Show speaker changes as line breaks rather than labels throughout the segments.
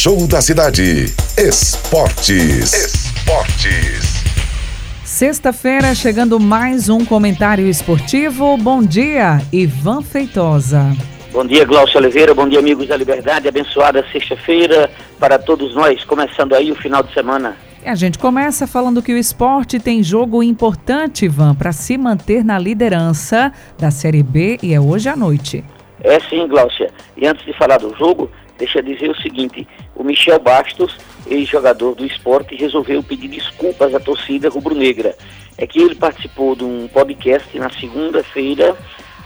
Show da cidade. Esportes. Esportes.
Sexta-feira, chegando mais um comentário esportivo. Bom dia, Ivan Feitosa.
Bom dia, Glaucio Oliveira. Bom dia, amigos da Liberdade. Abençoada sexta-feira para todos nós. Começando aí o final de semana.
A gente começa falando que o esporte tem jogo importante, Ivan, para se manter na liderança da Série B e é hoje à noite.
É sim, Glaucia. E antes de falar do jogo, deixa eu dizer o seguinte: o Michel Bastos, ex-jogador do esporte, resolveu pedir desculpas à torcida rubro-negra. É que ele participou de um podcast na segunda-feira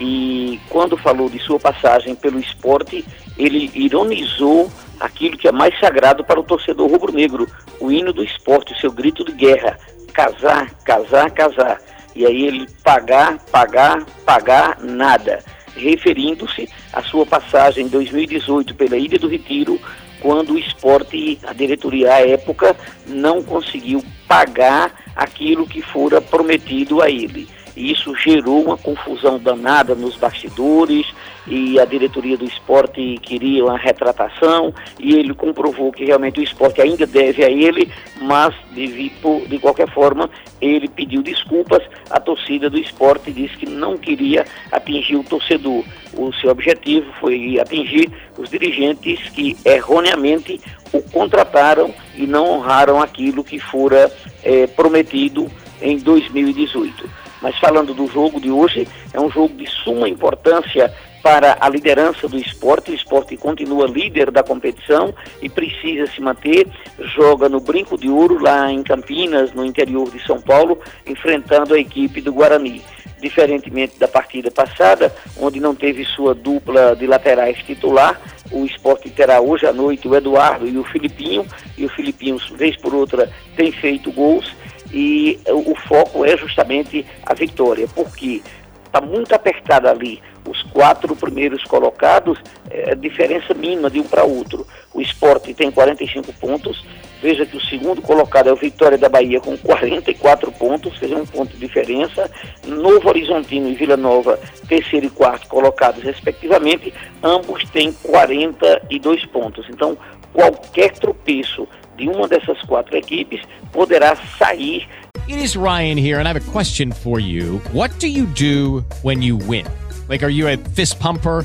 e quando falou de sua passagem pelo esporte, ele ironizou aquilo que é mais sagrado para o torcedor rubro-negro, o hino do esporte, o seu grito de guerra, casar, casar, casar. E aí ele pagar, pagar, pagar nada, referindo-se à sua passagem em 2018 pela Ilha do Retiro, quando o esporte, a diretoria à época, não conseguiu pagar aquilo que fora prometido a ele. E isso gerou uma confusão danada nos bastidores e a diretoria do esporte queria uma retratação e ele comprovou que realmente o esporte ainda deve a ele, mas de, de qualquer forma ele pediu desculpas à torcida do esporte e disse que não queria atingir o torcedor. O seu objetivo foi atingir os dirigentes que erroneamente o contrataram e não honraram aquilo que fora é, prometido em 2018. Mas falando do jogo de hoje, é um jogo de suma importância para a liderança do esporte. O esporte continua líder da competição e precisa se manter. Joga no Brinco de Ouro, lá em Campinas, no interior de São Paulo, enfrentando a equipe do Guarani. Diferentemente da partida passada, onde não teve sua dupla de laterais titular, o esporte terá hoje à noite o Eduardo e o Filipinho, e o Filipinho, vez por outra, tem feito gols e o foco é justamente a vitória, porque está muito apertada ali. Os quatro primeiros colocados, é, diferença mínima de um para outro. O esporte tem 45 pontos. Veja que o segundo colocado é o Vitória da Bahia com 44 pontos, dizer, um ponto de diferença. Novo Horizontino e Vila Nova, terceiro e quarto colocados, respectivamente, ambos têm 42 pontos. Então, qualquer tropeço de uma dessas quatro equipes poderá sair.
It is Ryan here and I have a question for you. What do you do when you win? Like are you a fist pumper?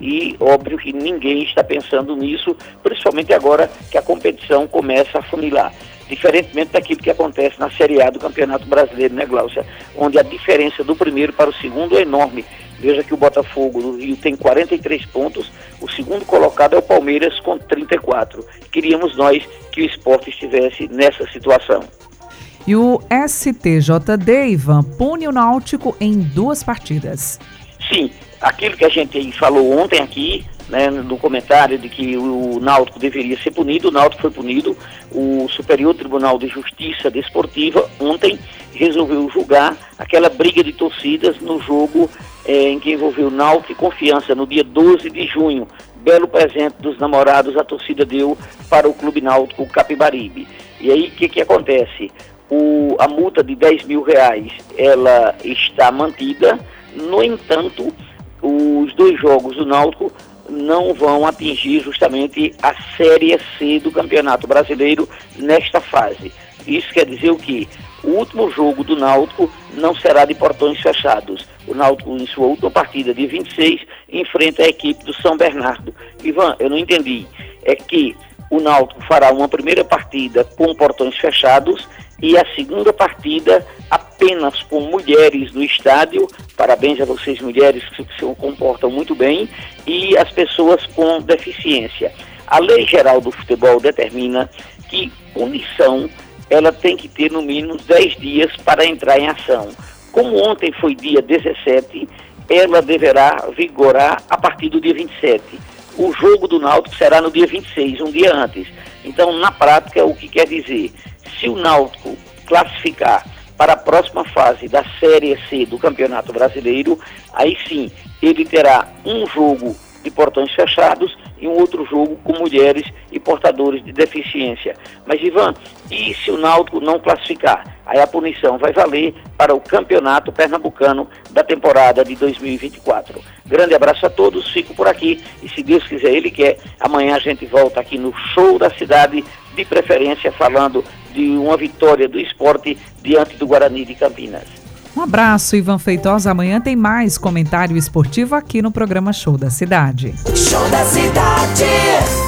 E óbvio que ninguém está pensando nisso, principalmente agora que a competição começa a funilar. Diferentemente daquilo que acontece na Série A do Campeonato Brasileiro, né, Glaucia? Onde a diferença do primeiro para o segundo é enorme. Veja que o Botafogo do Rio tem 43 pontos, o segundo colocado é o Palmeiras com 34. Queríamos nós que o esporte estivesse nessa situação.
E o STJD, Ivan, pune o Náutico em duas partidas.
Sim, aquilo que a gente falou ontem aqui, né, no comentário de que o Náutico deveria ser punido, o Náutico foi punido. O Superior Tribunal de Justiça Desportiva ontem resolveu julgar aquela briga de torcidas no jogo é, em que envolveu Náutico e Confiança no dia 12 de junho. Belo presente dos namorados a torcida deu para o Clube Náutico Capibaribe. E aí o que, que acontece? O, a multa de 10 mil reais ela está mantida, no entanto, os dois jogos do Náutico não vão atingir justamente a Série C do Campeonato Brasileiro nesta fase. Isso quer dizer o que? O último jogo do Náutico não será de portões fechados. O Náutico, em sua última partida, dia 26, enfrenta a equipe do São Bernardo. Ivan, eu não entendi. É que o Náutico fará uma primeira partida com portões fechados e a segunda partida apenas com mulheres no estádio. Parabéns a vocês, mulheres, que se comportam muito bem, e as pessoas com deficiência. A lei geral do futebol determina que punição ela tem que ter no mínimo 10 dias para entrar em ação. Como ontem foi dia 17, ela deverá vigorar a partir do dia 27. O jogo do Náutico será no dia 26, um dia antes. Então, na prática, o que quer dizer? Se o Náutico classificar para a próxima fase da Série C do Campeonato Brasileiro, aí sim ele terá um jogo de portões fechados e um outro jogo com mulheres e portadores de deficiência. Mas, Ivan, e se o Náutico não classificar? Aí a punição vai valer para o campeonato pernambucano da temporada de 2024. Grande abraço a todos, fico por aqui e se Deus quiser, Ele quer, amanhã a gente volta aqui no Show da Cidade, de preferência falando de uma vitória do esporte diante do Guarani de Campinas.
Um abraço, Ivan Feitosa. Amanhã tem mais comentário esportivo aqui no programa Show da Cidade.
Show da Cidade.